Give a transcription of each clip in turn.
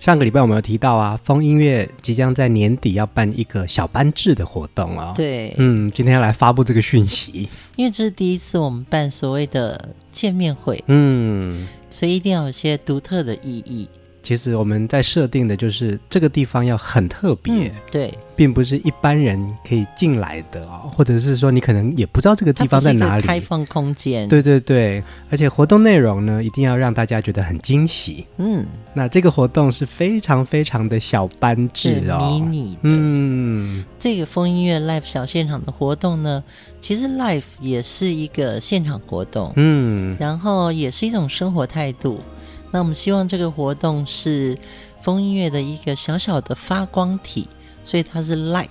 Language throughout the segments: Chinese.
上个礼拜我们有提到啊，风音乐即将在年底要办一个小班制的活动哦。对，嗯，今天要来发布这个讯息，因为这是第一次我们办所谓的见面会，嗯，所以一定要有些独特的意义。其实我们在设定的就是这个地方要很特别，嗯、对，并不是一般人可以进来的哦，或者是说你可能也不知道这个地方在哪里，开放空间，对对对，而且活动内容呢，一定要让大家觉得很惊喜。嗯，那这个活动是非常非常的小班制哦，迷你，嗯，这个风音乐 live 小现场的活动呢，其实 live 也是一个现场活动，嗯，然后也是一种生活态度。那我们希望这个活动是风音乐的一个小小的发光体，所以它是 light。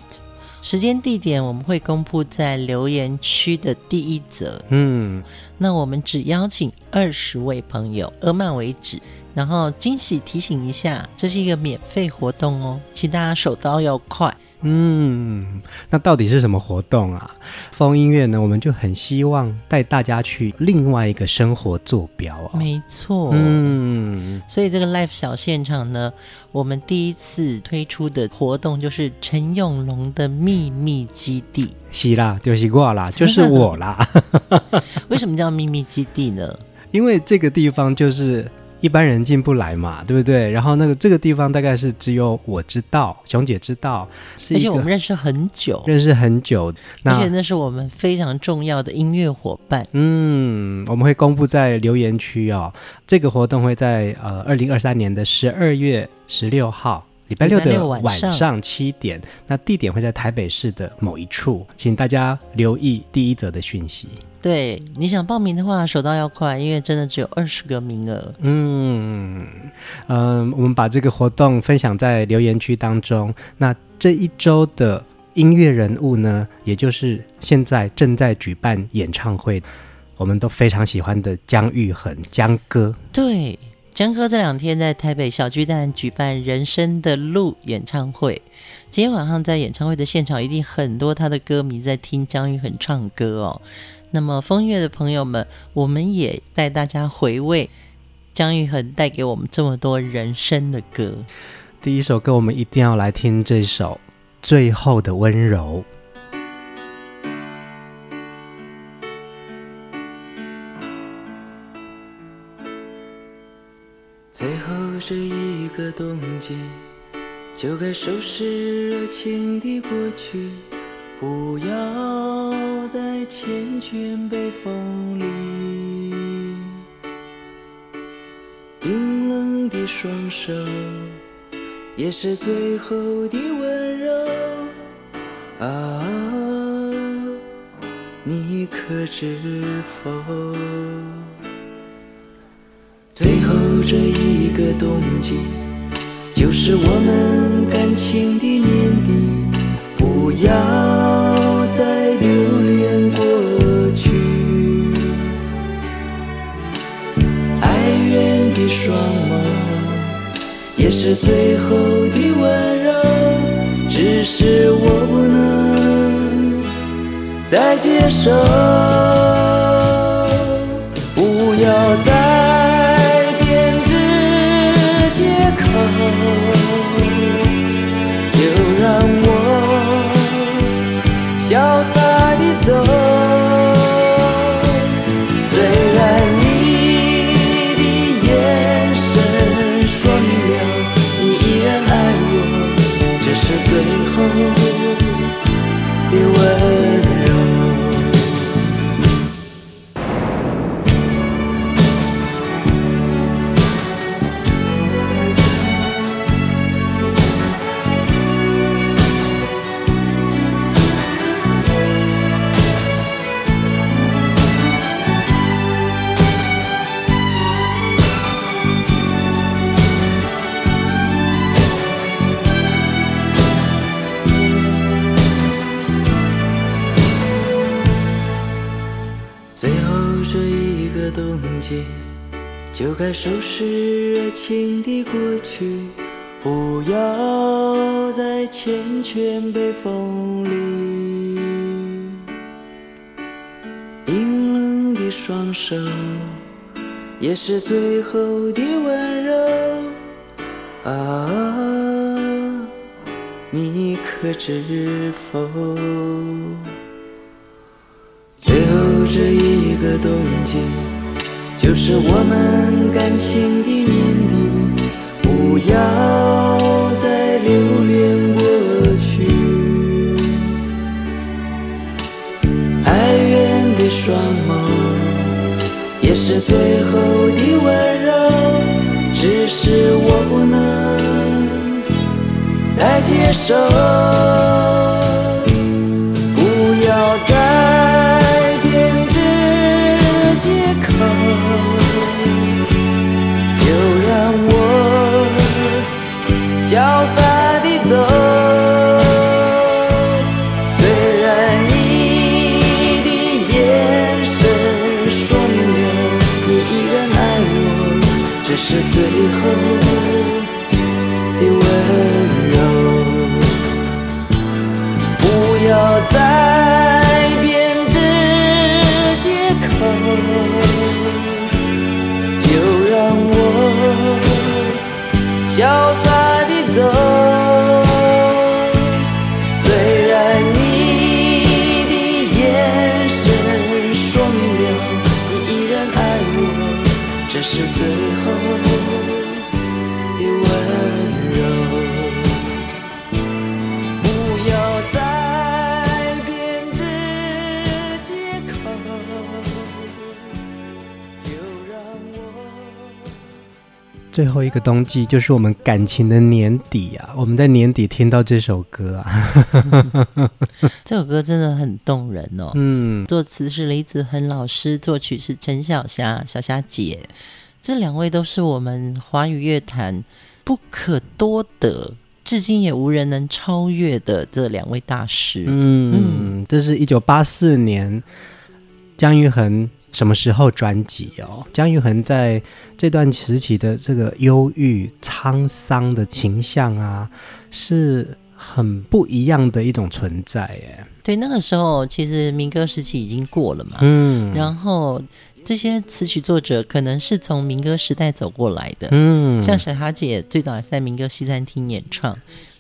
时间地点我们会公布在留言区的第一则。嗯，那我们只邀请二十位朋友，额满为止。然后惊喜提醒一下，这是一个免费活动哦，请大家手刀要快。嗯，那到底是什么活动啊？风音乐呢，我们就很希望带大家去另外一个生活坐标啊。没错，嗯，所以这个 live 小现场呢，我们第一次推出的活动就是陈永龙的秘密基地。是啦，就是我啦，就是我啦。为什么叫秘密基地呢？因为这个地方就是。一般人进不来嘛，对不对？然后那个这个地方大概是只有我知道，熊姐知道，而且我们认识很久，认识很久，而且那是我们非常重要的音乐伙伴。嗯，我们会公布在留言区哦。这个活动会在呃二零二三年的十二月十六号。礼拜六的晚上七点，那地点会在台北市的某一处，请大家留意第一则的讯息。对，你想报名的话，手到要快，因为真的只有二十个名额。嗯嗯、呃，我们把这个活动分享在留言区当中。那这一周的音乐人物呢，也就是现在正在举办演唱会，我们都非常喜欢的姜育恒姜哥。对。姜哥这两天在台北小巨蛋举办《人生的路》演唱会，今天晚上在演唱会的现场，一定很多他的歌迷在听姜育恒唱歌哦。那么风月的朋友们，我们也带大家回味姜育恒带给我们这么多人生的歌。第一首歌，我们一定要来听这首《最后的温柔》。最后是一个冬季，就该收拾热情的过去，不要再缱绻北风里。冰冷的双手，也是最后的温柔。啊，你可知否？最后这一个冬季，就是我们感情的年底，不要再留恋过去。哀怨的双眸，也是最后的温柔，只是我不能再接受，不要再。是最后的温柔。啊，你可知否？最后这一个冬季，就是我们感情的年底，不要再留恋过去。哀怨的双眸，也是最后的温柔，只是我不能再接受。最后一个冬季就是我们感情的年底啊！我们在年底听到这首歌啊，这首歌真的很动人哦。嗯，作词是李子恒老师，作曲是陈小霞、小霞姐，这两位都是我们华语乐坛不可多得，至今也无人能超越的这两位大师。嗯，嗯，这是一九八四年姜育恒。什么时候专辑哦？姜育恒在这段时期的这个忧郁、沧桑的形象啊，是很不一样的一种存在耶。对，那个时候其实民歌时期已经过了嘛。嗯。然后这些词曲作者可能是从民歌时代走过来的。嗯。像小霞姐最早也是在民歌西餐厅演唱。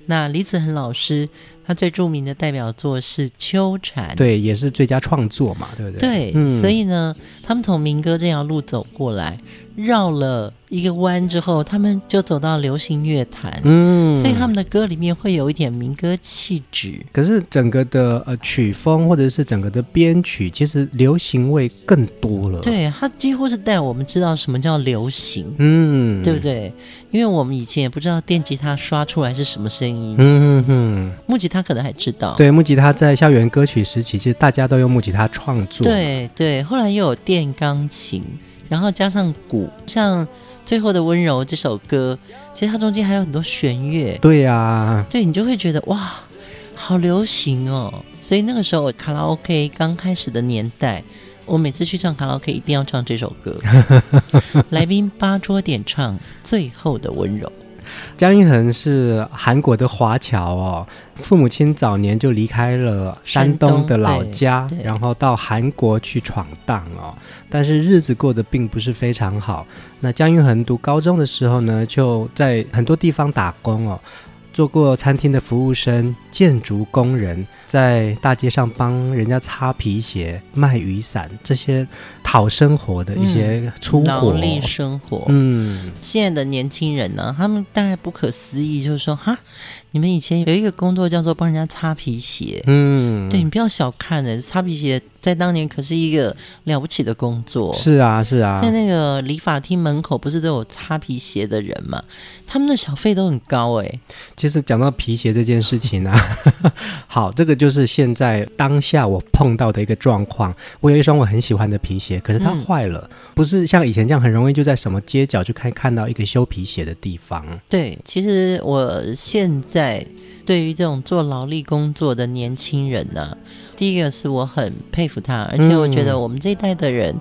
那李子恒老师，他最著名的代表作是《秋蝉》，对，也是最佳创作嘛，对不对？对，嗯、所以呢，他们从民歌这条路走过来，绕了一个弯之后，他们就走到流行乐坛，嗯，所以他们的歌里面会有一点民歌气质。可是整个的呃曲风或者是整个的编曲，其实流行味更多了。对，它几乎是带我们知道什么叫流行，嗯，对不对？因为我们以前也不知道电吉他刷出来是什么声音，嗯哼哼，木吉他可能还知道。对，木吉他在校园歌曲时期，其实大家都用木吉他创作。对对，后来又有电钢琴，然后加上鼓，像。最后的温柔这首歌，其实它中间还有很多弦乐。对呀、啊，对，你就会觉得哇，好流行哦。所以那个时候卡拉 OK 刚开始的年代，我每次去唱卡拉 OK 一定要唱这首歌。来宾八桌点唱《最后的温柔》。姜育恒是韩国的华侨哦，父母亲早年就离开了山东的老家，然后到韩国去闯荡哦。但是日子过得并不是非常好。那姜育恒读高中的时候呢，就在很多地方打工哦。做过餐厅的服务生、建筑工人，在大街上帮人家擦皮鞋、卖雨伞，这些讨生活的一些粗活、劳力生活。嗯，现在的年轻人呢，他们大概不可思议，就是说，哈，你们以前有一个工作叫做帮人家擦皮鞋。嗯，对，你不要小看人，擦皮鞋。在当年可是一个了不起的工作。是啊，是啊，在那个理发厅门口不是都有擦皮鞋的人吗？他们的小费都很高哎、欸。其实讲到皮鞋这件事情啊，好，这个就是现在当下我碰到的一个状况。我有一双我很喜欢的皮鞋，可是它坏了，嗯、不是像以前这样很容易就在什么街角就可以看到一个修皮鞋的地方。对，其实我现在。在对于这种做劳力工作的年轻人呢、啊，第一个是我很佩服他，而且我觉得我们这一代的人。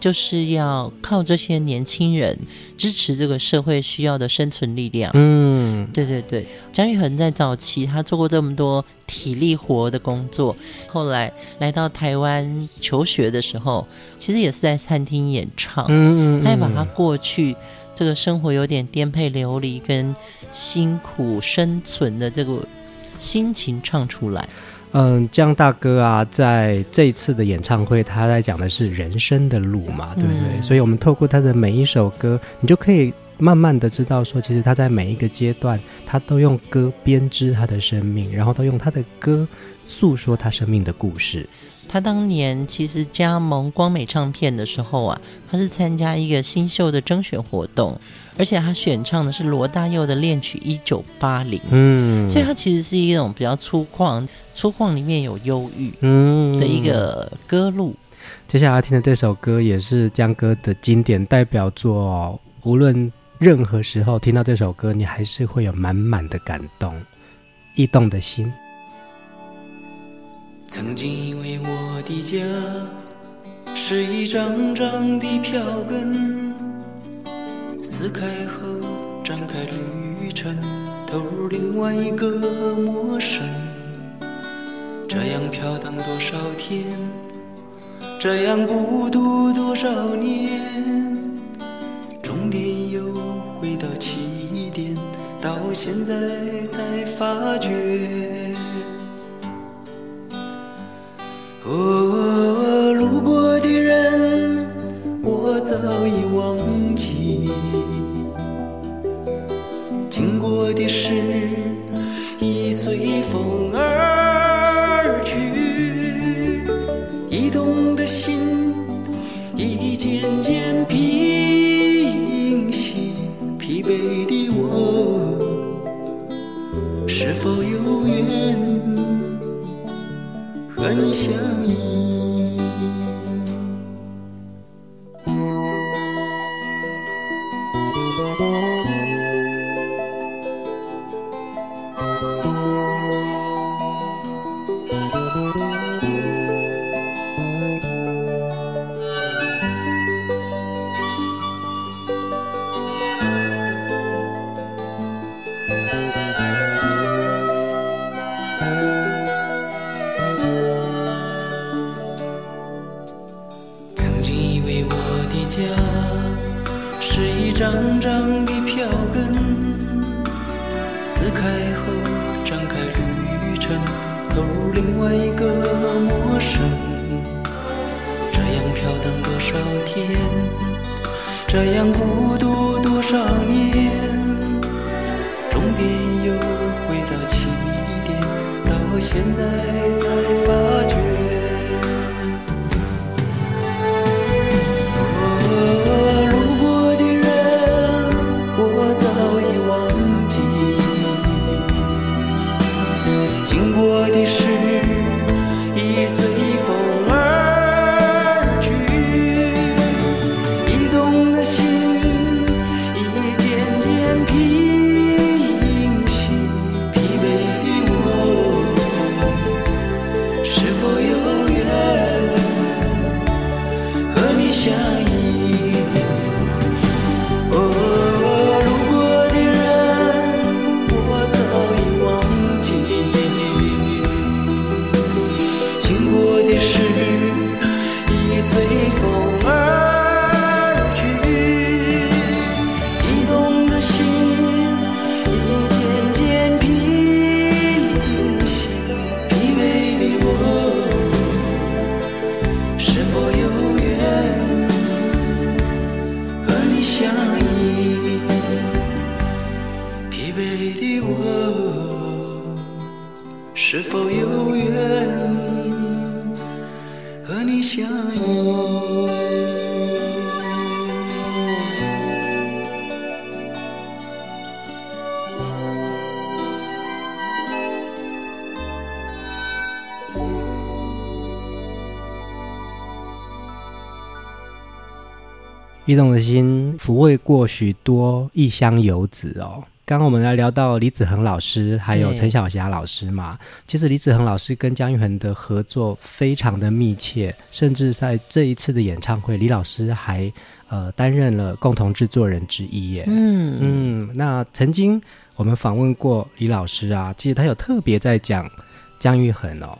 就是要靠这些年轻人支持这个社会需要的生存力量。嗯，对对对，姜育恒在早期他做过这么多体力活的工作，后来来到台湾求学的时候，其实也是在餐厅演唱。嗯，他也把他过去这个生活有点颠沛流离跟辛苦生存的这个心情唱出来。嗯，江大哥啊，在这一次的演唱会，他在讲的是人生的路嘛，对不对？嗯、所以，我们透过他的每一首歌，你就可以慢慢的知道说，其实他在每一个阶段，他都用歌编织他的生命，然后都用他的歌诉说他生命的故事。他当年其实加盟光美唱片的时候啊，他是参加一个新秀的征选活动，而且他选唱的是罗大佑的恋曲《一九八零》，嗯，所以他其实是一种比较粗犷。粗犷里面有忧郁嗯的一个歌路。嗯，接下来要听的这首歌也是江歌的经典代表作哦。无论任何时候听到这首歌，你还是会有满满的感动。异动的心，曾经以为我的家是一张张的票根，撕开后展开旅程，投入另外一个陌生。这样飘荡多少天，这样孤独多少年，终点又回到起点，到现在才发觉。哦，路过的人我早已忘记，经过的事已随风而。经过的事异动的心抚慰过许多异乡游子哦。刚刚我们来聊到李子恒老师，还有陈小霞老师嘛。其实李子恒老师跟姜育恒的合作非常的密切，甚至在这一次的演唱会，李老师还呃担任了共同制作人之一耶。嗯嗯，那曾经我们访问过李老师啊，其实他有特别在讲姜育恒哦。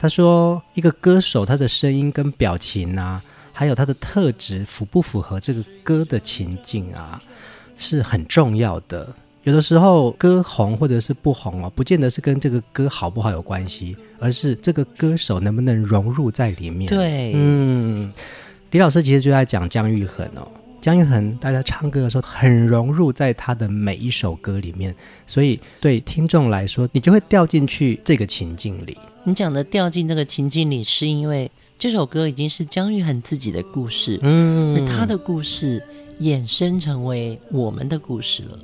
他说，一个歌手他的声音跟表情啊，还有他的特质符不符合这个歌的情境啊？是很重要的。有的时候歌红或者是不红哦，不见得是跟这个歌好不好有关系，而是这个歌手能不能融入在里面。对，嗯，李老师其实就在讲姜育恒哦。姜育恒大家唱歌的时候很融入在他的每一首歌里面，所以对听众来说，你就会掉进去这个情境里。你讲的掉进这个情境里，是因为这首歌已经是姜育恒自己的故事，嗯，而他的故事。衍生成为我们的故事了。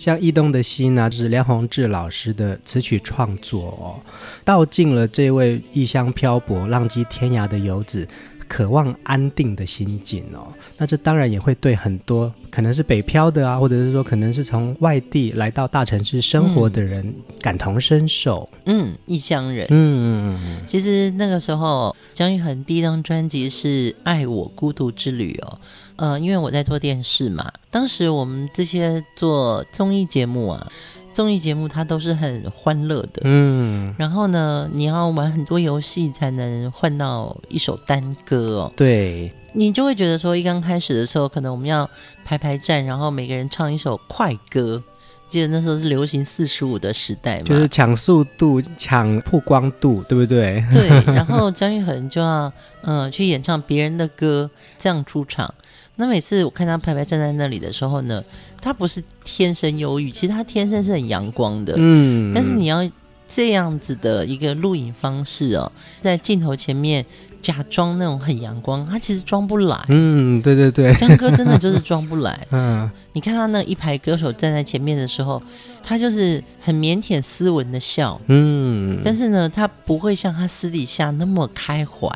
像《异动的心》呢，就是梁鸿志老师的词曲创作哦，道尽了这位异乡漂泊、浪迹天涯的游子渴望安定的心境哦。那这当然也会对很多可能是北漂的啊，或者是说可能是从外地来到大城市生活的人感同身受。嗯，异乡人。嗯嗯嗯。其实那个时候，姜育恒第一张专辑是《爱我孤独之旅》哦。呃，因为我在做电视嘛，当时我们这些做综艺节目啊，综艺节目它都是很欢乐的，嗯，然后呢，你要玩很多游戏才能换到一首单歌哦，对，你就会觉得说，一刚开始的时候，可能我们要排排站，然后每个人唱一首快歌，记得那时候是流行四十五的时代嘛，就是抢速度、抢曝光度，对不对？对，然后姜育恒就要嗯、呃、去演唱别人的歌，这样出场。那每次我看他排排站在那里的时候呢，他不是天生忧郁，其实他天生是很阳光的。嗯，但是你要这样子的一个录影方式哦，在镜头前面假装那种很阳光，他其实装不来。嗯，对对对，江哥真的就是装不来。嗯，你看他那一排歌手站在前面的时候，他就是很腼腆斯文的笑。嗯，但是呢，他不会像他私底下那么开怀。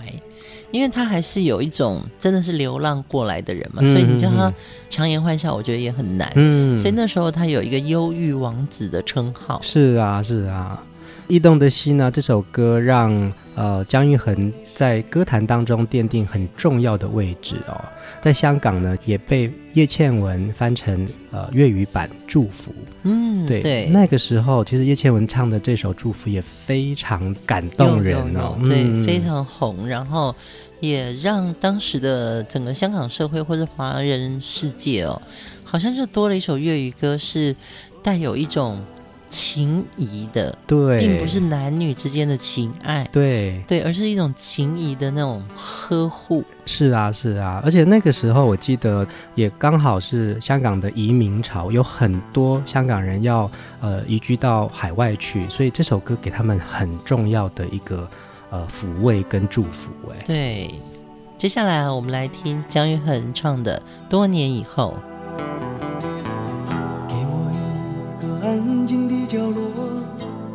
因为他还是有一种真的是流浪过来的人嘛，嗯、所以你叫他强颜欢笑，我觉得也很难。嗯，所以那时候他有一个忧郁王子的称号。是啊，是啊，《异动的心》呢，这首歌让呃姜育恒在歌坛当中奠定很重要的位置哦。在香港呢，也被叶倩文翻成呃粤语版《祝福》。嗯，对对，那个时候其实叶倩文唱的这首《祝福》也非常感动人哦，有有有对，嗯、非常红，然后。也让当时的整个香港社会或者华人世界哦，好像就多了一首粤语歌，是带有一种情谊的，对，并不是男女之间的情爱，对对，而是一种情谊的那种呵护。是啊，是啊，而且那个时候我记得也刚好是香港的移民潮，有很多香港人要呃移居到海外去，所以这首歌给他们很重要的一个。呃，抚慰跟祝福，哎，对。接下来我们来听姜育恒唱的《多年以后》。给我一个安静的角落，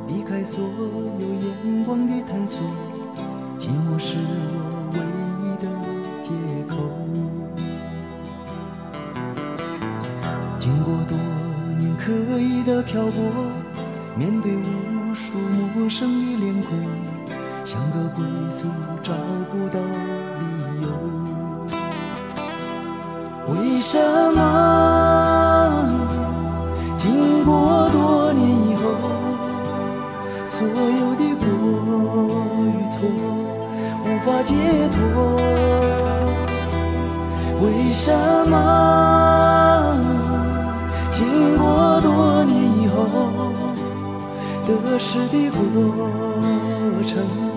离开所有眼光的探索，寂寞是我唯一的借口。经过多年刻意的漂泊，面对无数陌生的脸孔。像个归宿，找不到理由。为什么经过多年以后，所有的过与错无法解脱？为什么经过多年以后，得失的过程？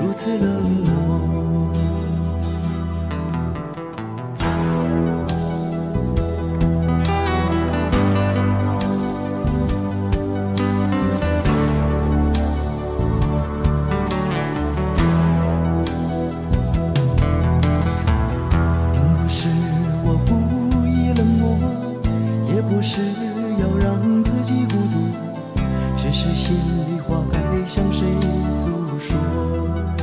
如此冷漠。并不是我故意冷漠，也不是要让自己孤独，只是心里话该向谁说，我。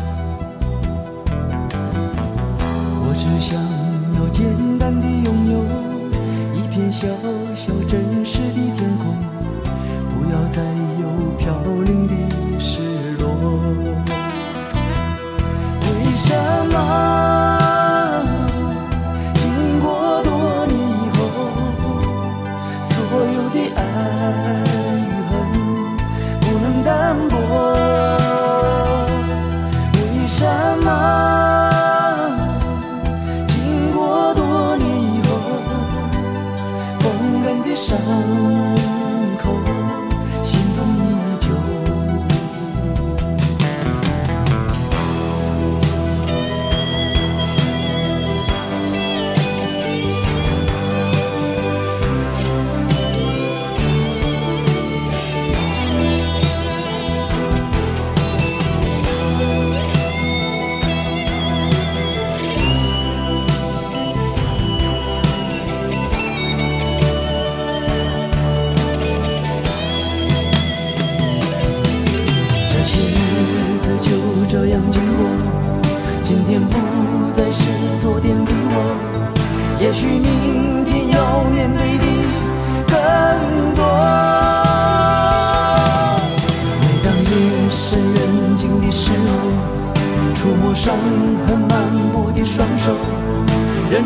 只想要简单的拥有一片小小真实的天空，不要再有飘零的失落。为什么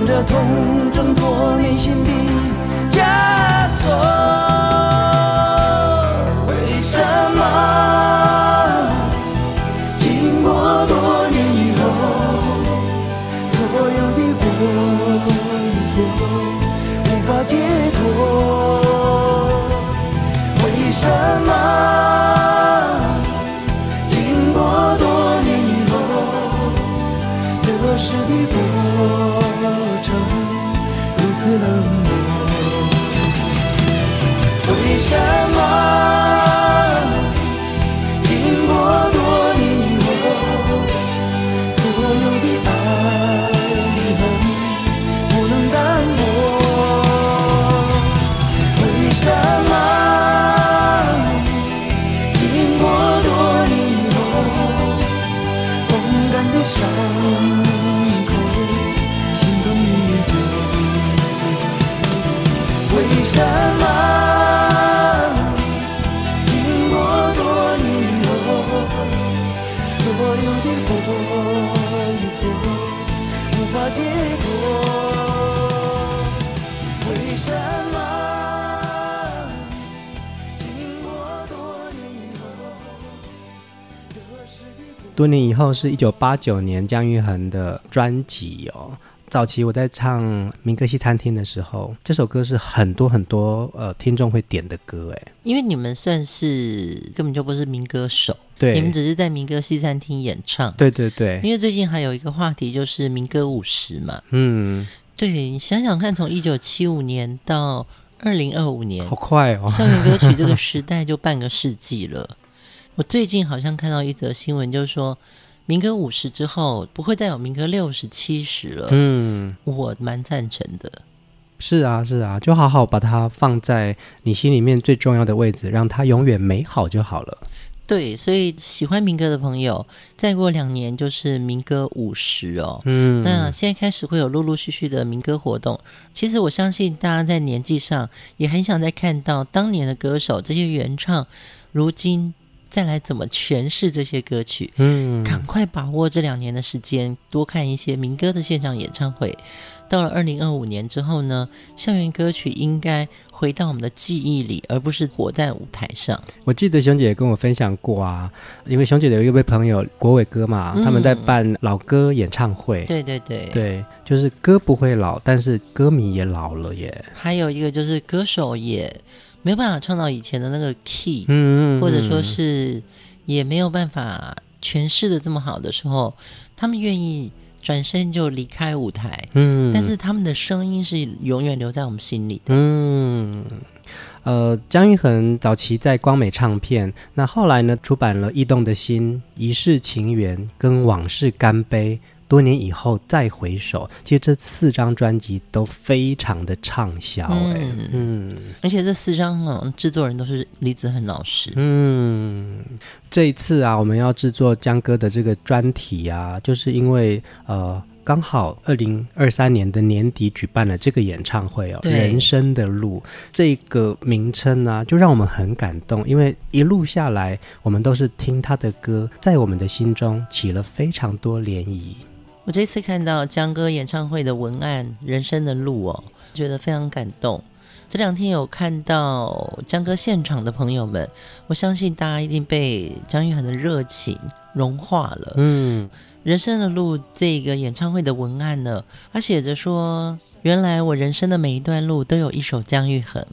着痛挣脱内心的枷锁。多年以后是一九八九年姜育恒的专辑哦。早期我在唱《民歌西餐厅》的时候，这首歌是很多很多呃听众会点的歌哎。因为你们算是根本就不是民歌手，对，你们只是在民歌西餐厅演唱。对对对。因为最近还有一个话题就是民歌五十嘛。嗯。对，你想想看，从一九七五年到二零二五年，好快哦！校园歌曲这个时代就半个世纪了。我最近好像看到一则新闻，就是说民歌五十之后不会再有民歌六十、七十了。嗯，我蛮赞成的。是啊，是啊，就好好把它放在你心里面最重要的位置，让它永远美好就好了。对，所以喜欢民歌的朋友，再过两年就是民歌五十哦。嗯，那现在开始会有陆陆续续的民歌活动。其实我相信大家在年纪上也很想再看到当年的歌手这些原唱，如今。再来怎么诠释这些歌曲？嗯，赶快把握这两年的时间，多看一些民歌的现场演唱会。到了二零二五年之后呢，校园歌曲应该回到我们的记忆里，而不是活在舞台上。我记得熊姐也跟我分享过啊，因为熊姐有一位朋友国伟哥嘛，他们在办老歌演唱会。对对对，对，就是歌不会老，但是歌迷也老了耶。还有一个就是歌手也。没有办法创造以前的那个 key，嗯，或者说是也没有办法诠释的这么好的时候，他们愿意转身就离开舞台，嗯，但是他们的声音是永远留在我们心里的，嗯，呃，姜育恒早期在光美唱片，那后来呢，出版了《异动的心》《一世情缘》跟《往事干杯》。多年以后再回首，其实这四张专辑都非常的畅销，哎，嗯，嗯，而且这四张呢，制作人都是李子恒老师，嗯，这一次啊，我们要制作江哥的这个专题啊，就是因为呃。刚好二零二三年的年底举办了这个演唱会哦，《人生的路》这个名称呢、啊，就让我们很感动，因为一路下来，我们都是听他的歌，在我们的心中起了非常多涟漪。我这次看到江歌演唱会的文案《人生的路》哦，觉得非常感动。这两天有看到江歌现场的朋友们，我相信大家一定被江玉恒的热情融化了。嗯，《人生的路》这个演唱会的文案呢，他写着说：“原来我人生的每一段路都有一首姜育恒。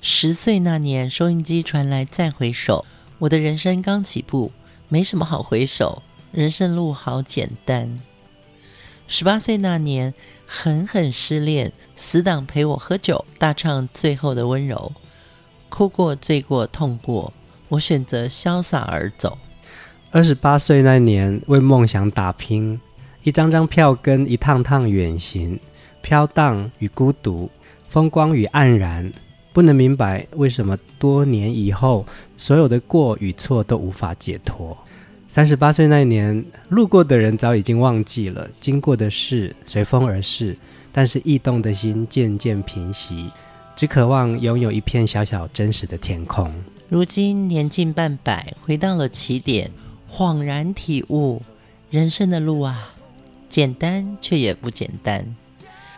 十岁那年，收音机传来再回首，我的人生刚起步，没什么好回首，人生路好简单。十八岁那年。”狠狠失恋，死党陪我喝酒，大唱最后的温柔，哭过、醉过、痛过，我选择潇洒而走。二十八岁那年，为梦想打拼，一张张票根，一趟趟远行，飘荡与孤独，风光与黯然，不能明白为什么多年以后，所有的过与错都无法解脱。三十八岁那年，路过的人早已经忘记了，经过的事随风而逝，但是异动的心渐渐平息，只渴望拥有一片小小真实的天空。如今年近半百，回到了起点，恍然体悟，人生的路啊，简单却也不简单。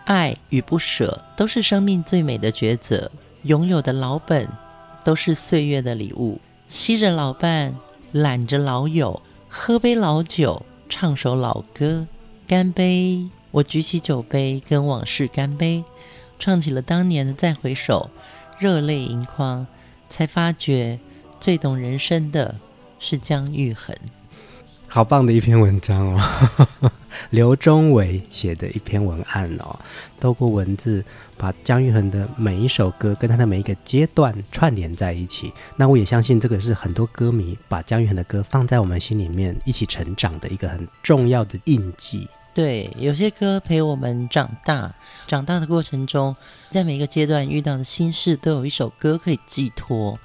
爱与不舍都是生命最美的抉择，拥有的老本都是岁月的礼物，携着老伴，揽着老友。喝杯老酒，唱首老歌，干杯！我举起酒杯，跟往事干杯，唱起了当年的再回首，热泪盈眶，才发觉最懂人生的是姜育恒。好棒的一篇文章哦，刘忠伟写的一篇文案哦，透过文字把姜育恒的每一首歌跟他的每一个阶段串联在一起。那我也相信这个是很多歌迷把姜育恒的歌放在我们心里面一起成长的一个很重要的印记。对，有些歌陪我们长大，长大的过程中，在每一个阶段遇到的心事，都有一首歌可以寄托。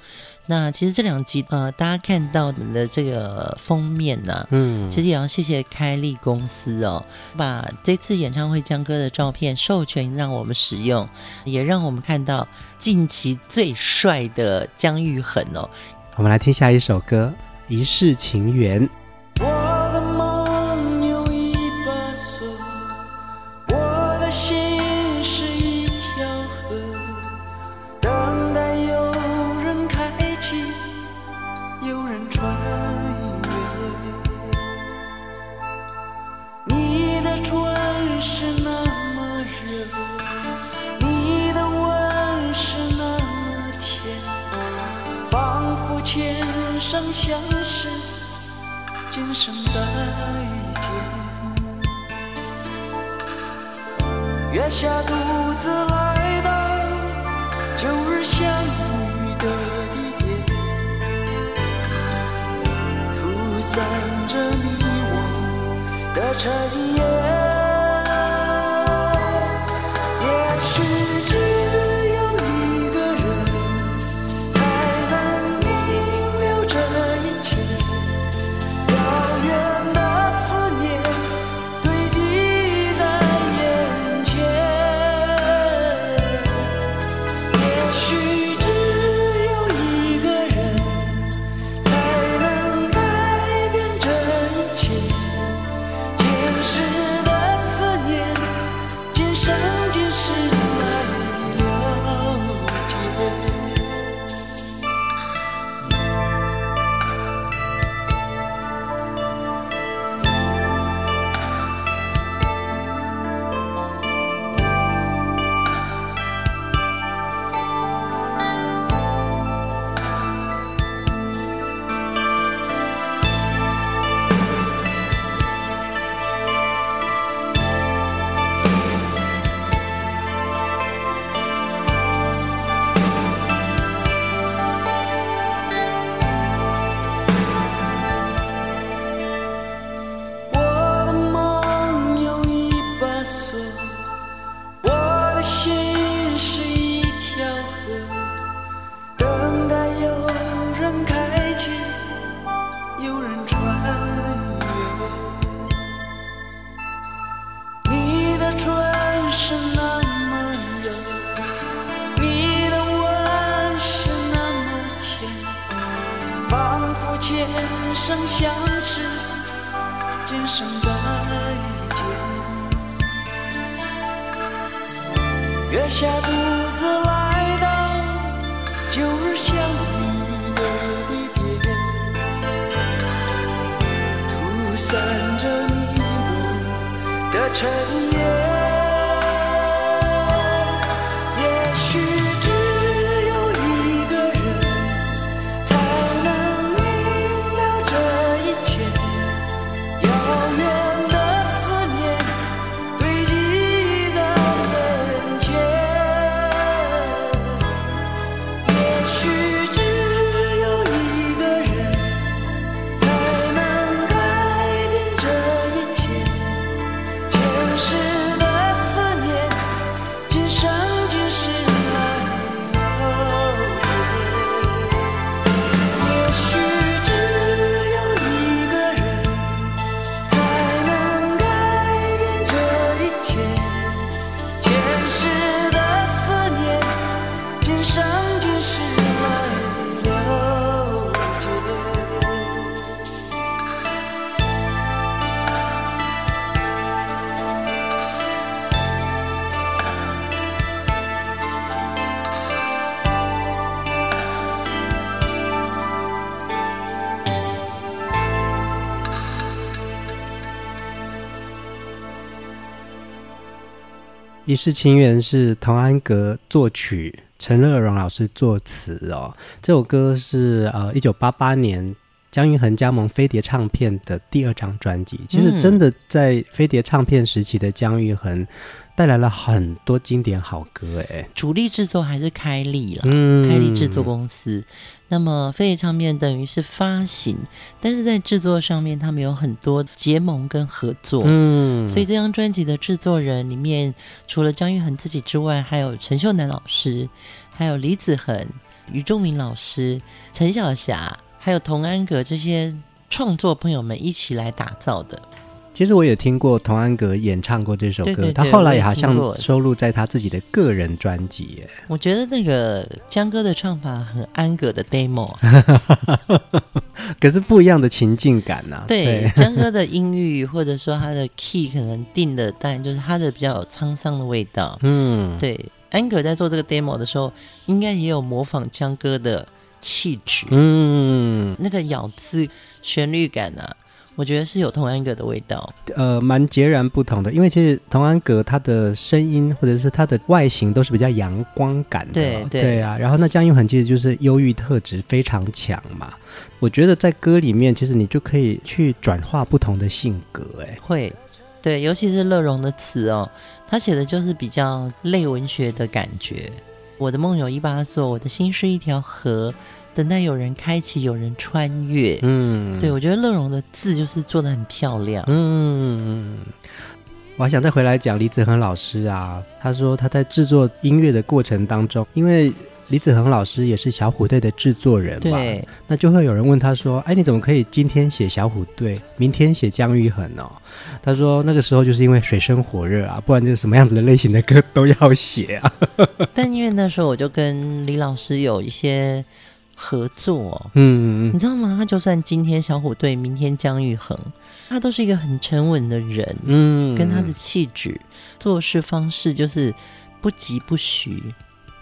那其实这两集呃，大家看到的这个封面呢、啊，嗯，其实也要谢谢开立公司哦，把这次演唱会江哥的照片授权让我们使用，也让我们看到近期最帅的姜育恒哦。我们来听下一首歌《一世情缘》。一世情缘是童安格作曲，陈乐融老师作词哦。这首歌是呃一九八八年姜育恒加盟飞碟唱片的第二张专辑。其实真的在飞碟唱片时期的姜育恒带来了很多经典好歌哎。主力制作还是开立了，嗯，开立制作公司。那么飞碟唱片等于是发行，但是在制作上面，他们有很多结盟跟合作。嗯，所以这张专辑的制作人里面，除了张玉恒自己之外，还有陈秀男老师，还有李子恒、于仲明老师、陈小霞，还有童安格这些创作朋友们一起来打造的。其实我也听过童安格演唱过这首歌，对对对，他后来也好像收录在他自己的个人专辑耶。我觉得那个江哥的唱法很安格的 demo，可是不一样的情境感呐、啊。对，江哥的音域或者说他的 key 可能定的，但就是他的比较有沧桑的味道。嗯，对，安格在做这个 demo 的时候，应该也有模仿江哥的气质。嗯，那个咬字旋律感啊。我觉得是有童安格的味道，呃，蛮截然不同的。因为其实童安格他的声音或者是他的外形都是比较阳光感的，对对，对啊。然后那姜育恒其实就是忧郁特质非常强嘛。我觉得在歌里面，其实你就可以去转化不同的性格，哎，会，对，尤其是乐融的词哦，他写的就是比较类文学的感觉。我的梦有一把锁，我的心是一条河。等待有人开启，有人穿越。嗯，对，我觉得乐融的字就是做的很漂亮。嗯，我还想再回来讲李子恒老师啊，他说他在制作音乐的过程当中，因为李子恒老师也是小虎队的制作人嘛，那就会有人问他说：“哎，你怎么可以今天写小虎队，明天写姜育恒哦？”他说：“那个时候就是因为水深火热啊，不然就是什么样子的类型的歌都要写啊。”但因为那时候我就跟李老师有一些。合作，嗯，你知道吗？他就算今天小虎队，明天姜育恒，他都是一个很沉稳的人，嗯，跟他的气质、做事方式就是不急不徐，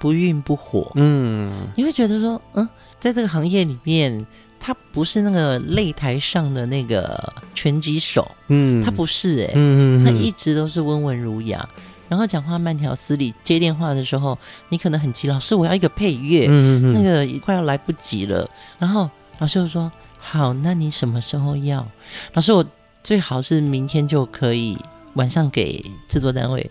不愠不火，嗯，你会觉得说，嗯，在这个行业里面，他不是那个擂台上的那个拳击手，嗯，他不是、欸，哎，嗯，他一直都是温文儒雅。然后讲话慢条斯理，接电话的时候你可能很急，老师我要一个配乐，嗯嗯，那个快要来不及了。然后老师就说：“好，那你什么时候要？”老师我最好是明天就可以晚上给制作单位。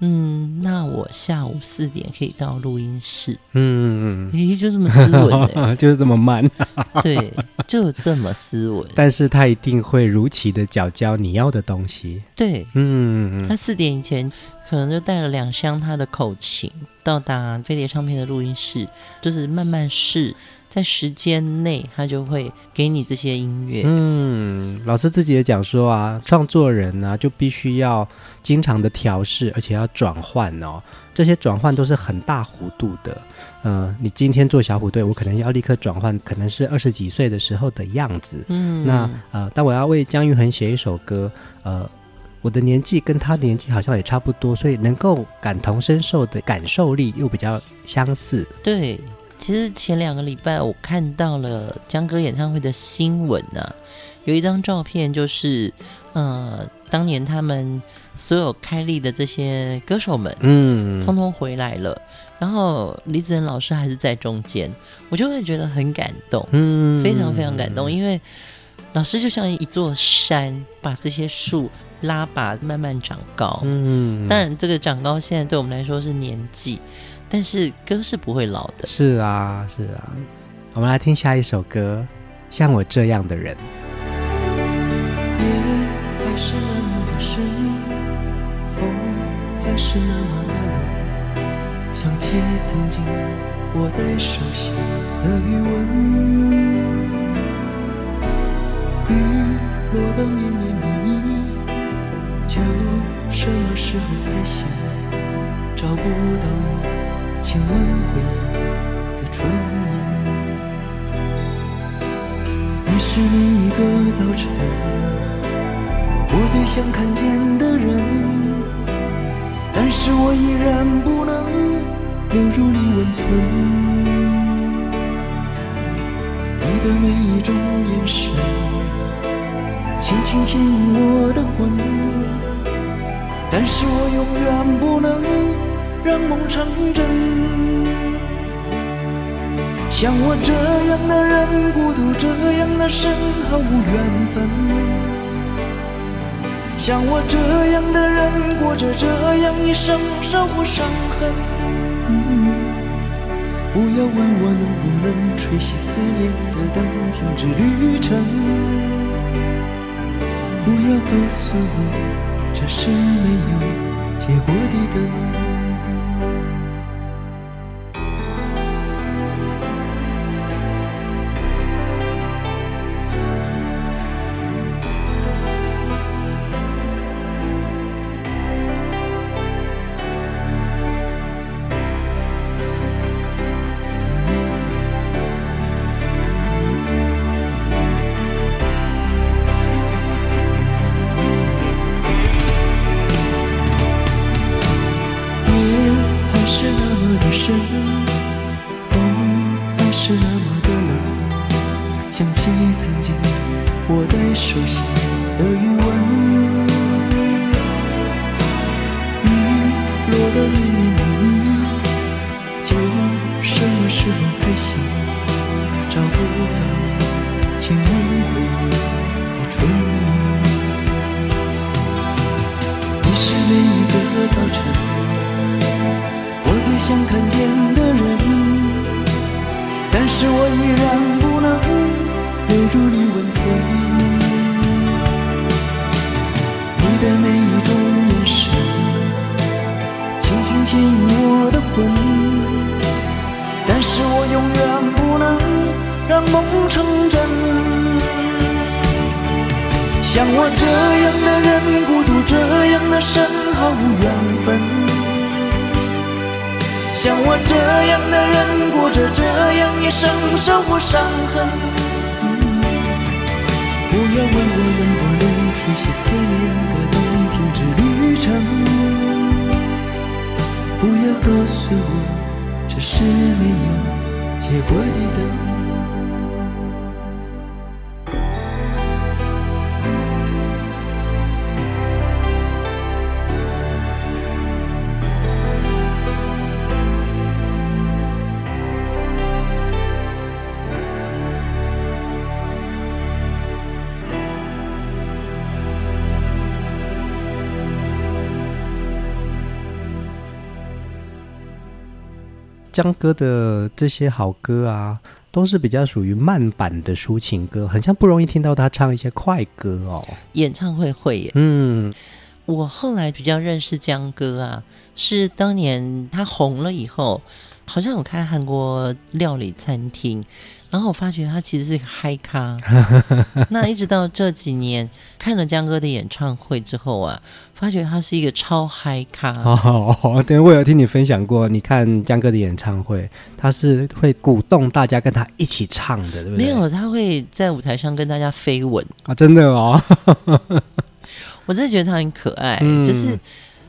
嗯，那我下午四点可以到录音室。嗯嗯嗯，咦，就这么斯文、欸，就是这么慢，对，就这么斯文。但是他一定会如期的缴交你要的东西。对，嗯，他四点以前。可能就带了两箱他的口琴，到达飞碟唱片的录音室，就是慢慢试，在时间内他就会给你这些音乐。嗯，老师自己也讲说啊，创作人呢、啊、就必须要经常的调试，而且要转换哦。这些转换都是很大弧度的。呃，你今天做小虎队，我可能要立刻转换，可能是二十几岁的时候的样子。嗯，那呃，但我要为姜育恒写一首歌，呃。我的年纪跟他年纪好像也差不多，所以能够感同身受的感受力又比较相似。对，其实前两个礼拜我看到了江哥演唱会的新闻啊，有一张照片，就是呃，当年他们所有开立的这些歌手们，嗯，通通回来了，然后李子仁老师还是在中间，我就会觉得很感动，嗯，非常非常感动，因为老师就像一座山，把这些树。拉拔慢慢长高，嗯，当然这个长高现在对我们来说是年纪，但是歌是不会老的。是啊，是啊，我们来听下一首歌，《像我这样的人》。夜还是那么的深，风还是那么的冷，想起曾经握在手心的余温，雨落得绵绵密密。就什么时候才醒？找不到你亲吻回忆的唇印。你是每一个早晨我最想看见的人，但是我依然不能留住你温存。你的每一种眼神，轻轻牵引我的魂。但是我永远不能让梦成真。像我这样的人，孤独这样的深，毫无缘分。像我这样的人，过着这样一生，守护伤痕。不要问我能不能吹熄思念的灯，停止旅程。不要告诉我。是没有结果的等。梦成真，像我这样的人，孤独这样的身，毫无缘分。像我这样的人，过着这样一生，受过伤痕。不要问我能不能吹熄思念的灯，停止旅程。不要告诉我这是没有结果的等。些好歌啊，都是比较属于慢版的抒情歌，很像不容易听到他唱一些快歌哦。演唱会会耶。嗯，我后来比较认识江哥啊，是当年他红了以后，好像有开韩国料理餐厅。然后我发觉他其实是个嗨咖，那一直到这几年看了江哥的演唱会之后啊，发觉他是一个超嗨咖。哦，对，我有听你分享过，你看江哥的演唱会，他是会鼓动大家跟他一起唱的，对不对？没有，他会在舞台上跟大家飞吻啊，真的哦。我真的觉得他很可爱，嗯、就是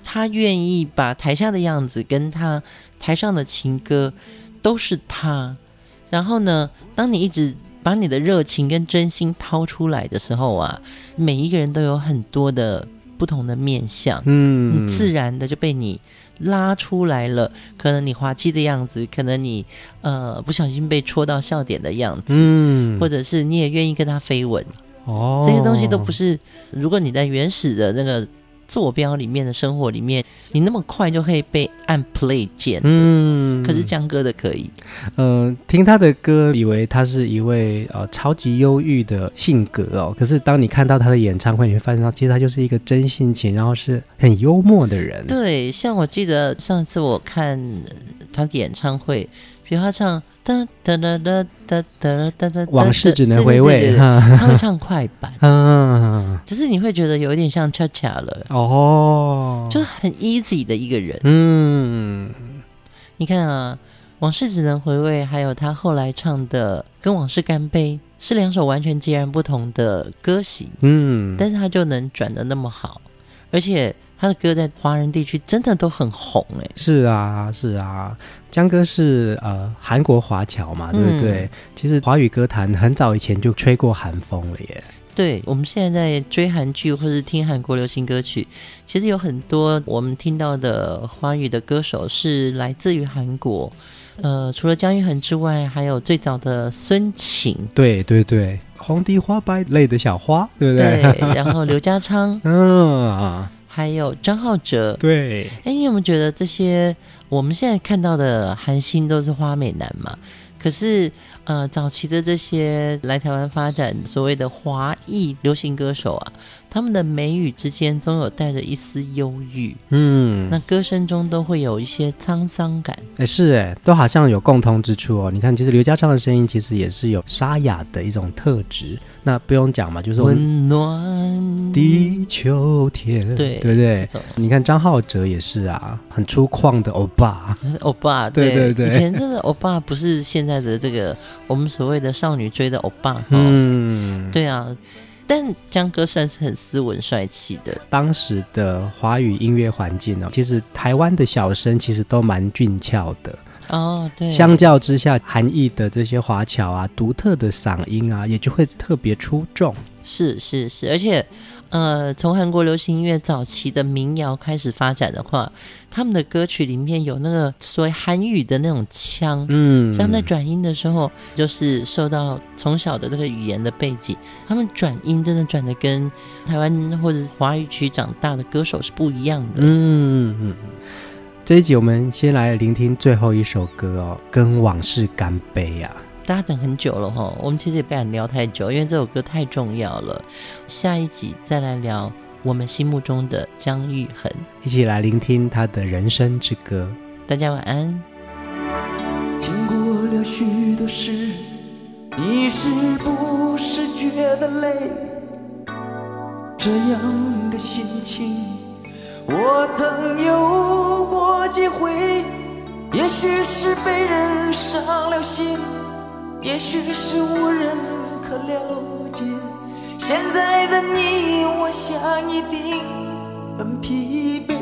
他愿意把台下的样子跟他台上的情歌都是他。然后呢，当你一直把你的热情跟真心掏出来的时候啊，每一个人都有很多的不同的面相，嗯，自然的就被你拉出来了。可能你滑稽的样子，可能你呃不小心被戳到笑点的样子，嗯，或者是你也愿意跟他飞吻，哦，这些东西都不是。如果你在原始的那个。坐标里面的生活里面，你那么快就可以被按 play 键，嗯，可是江哥的可以，嗯、呃，听他的歌，以为他是一位呃超级忧郁的性格哦，可是当你看到他的演唱会，你会发现到其实他就是一个真性情，然后是很幽默的人。对，像我记得上次我看他的演唱会，比如他唱。哒哒哒哒哒哒哒哒，往事只能回味。他会唱快板，嗯，只是你会觉得有一点像恰恰了哦，就是很 easy 的一个人。嗯，你看啊，往事只能回味，还有他后来唱的《跟往事干杯》，是两首完全截然不同的歌型。嗯，但是他就能转的那么好，而且。他的歌在华人地区真的都很红哎、欸，是啊是啊，江哥是呃韩国华侨嘛，对不对？嗯、其实华语歌坛很早以前就吹过韩风了耶。对，我们现在在追韩剧或是听韩国流行歌曲，其实有很多我们听到的华语的歌手是来自于韩国。呃，除了姜育恒之外，还有最早的孙晴，对对对，红的花白泪的小花，对不对？对，然后刘家昌，嗯。还有张浩哲，对，哎，你有没有觉得这些我们现在看到的韩星都是花美男嘛？可是，呃，早期的这些来台湾发展所谓的华裔流行歌手啊。他们的眉宇之间总有带着一丝忧郁，嗯，那歌声中都会有一些沧桑感。哎，是哎，都好像有共通之处哦。你看，其实刘家昌的声音其实也是有沙哑的一种特质。那不用讲嘛，就是温暖的秋天，对对不对？你看张浩哲也是啊，很粗犷的欧巴，欧巴，对对对。以前真的欧巴不是现在的这个我们所谓的少女追的欧巴，嗯，对啊。但江哥算是很斯文帅气的。当时的华语音乐环境呢，其实台湾的小生其实都蛮俊俏的哦。对，相较之下，韩裔的这些华侨啊，独特的嗓音啊，也就会特别出众。是是是，而且。呃，从韩国流行音乐早期的民谣开始发展的话，他们的歌曲里面有那个所谓韩语的那种腔，嗯，所以他们在转音的时候，就是受到从小的这个语言的背景，他们转音真的转的跟台湾或者是华语区长大的歌手是不一样的。嗯嗯，这一集我们先来聆听最后一首歌哦，《跟往事干杯》呀。大家等很久了哈，我们其实也不敢聊太久，因为这首歌太重要了。下一集再来聊我们心目中的姜育恒，一起来聆听他的人生之歌。大家晚安。经过了许多事，你是不是觉得累？这样的心情，我曾有过几回，也许是被人伤了心。也许是无人可了解，现在的你，我想一定很疲惫。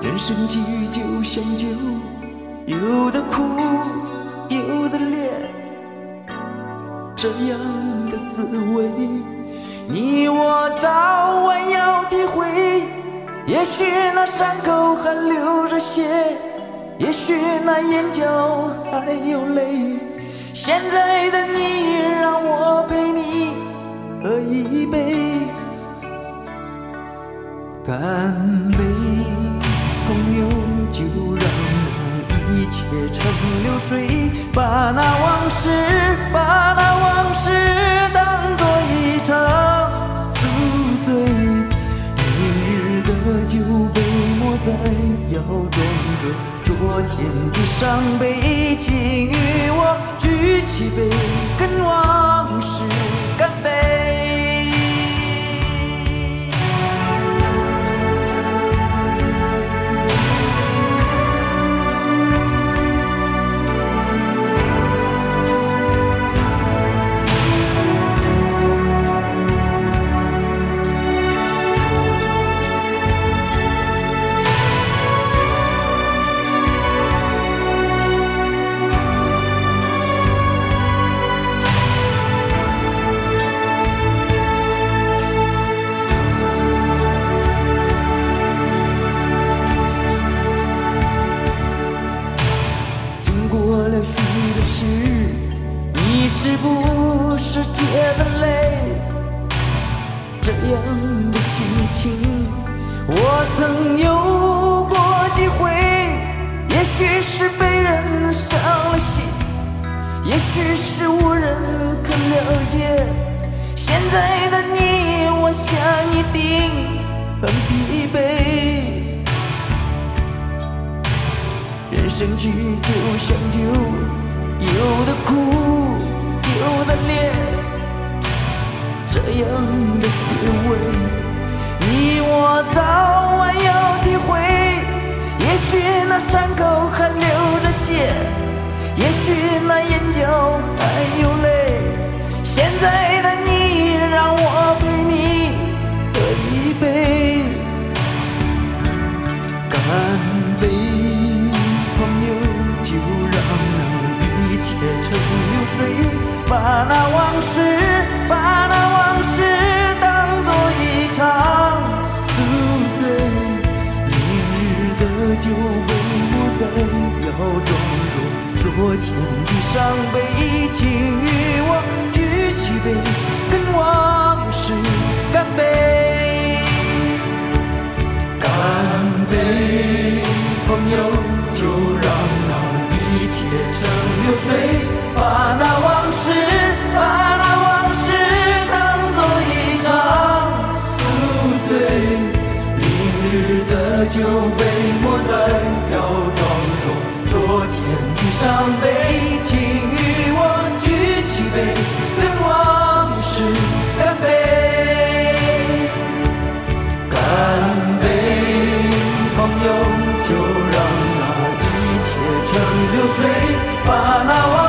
人生际遇就像酒，有的苦，有的烈，这样的滋味，你我早晚要体会。也许那伤口还流着血。也许那眼角还有泪现在的你？让我陪你喝一杯干杯朋友就让那一切成流水把那往事把那往事当作一场宿醉。明日的酒杯莫再摇转着昨天的伤悲已经与我举起杯跟往事干杯。觉得累这样的心情我曾有过几回也许是被人伤了心也许是无人可了解现在的你我想一定很疲惫人生聚就像酒有的苦有的烈这样的滋味你我早晚要体会也许那伤口还流着血也许那眼角还有泪现在的你让我陪你喝一杯干杯朋友就让那一切成流水把那往事把那就被我在要撞中，昨天的伤悲已经与我举起杯，跟往事干杯，干杯，朋友，就让那一切成流水，把那往事，把。悲请与我举起杯跟往事干杯干杯朋友就让那一切成流水把那往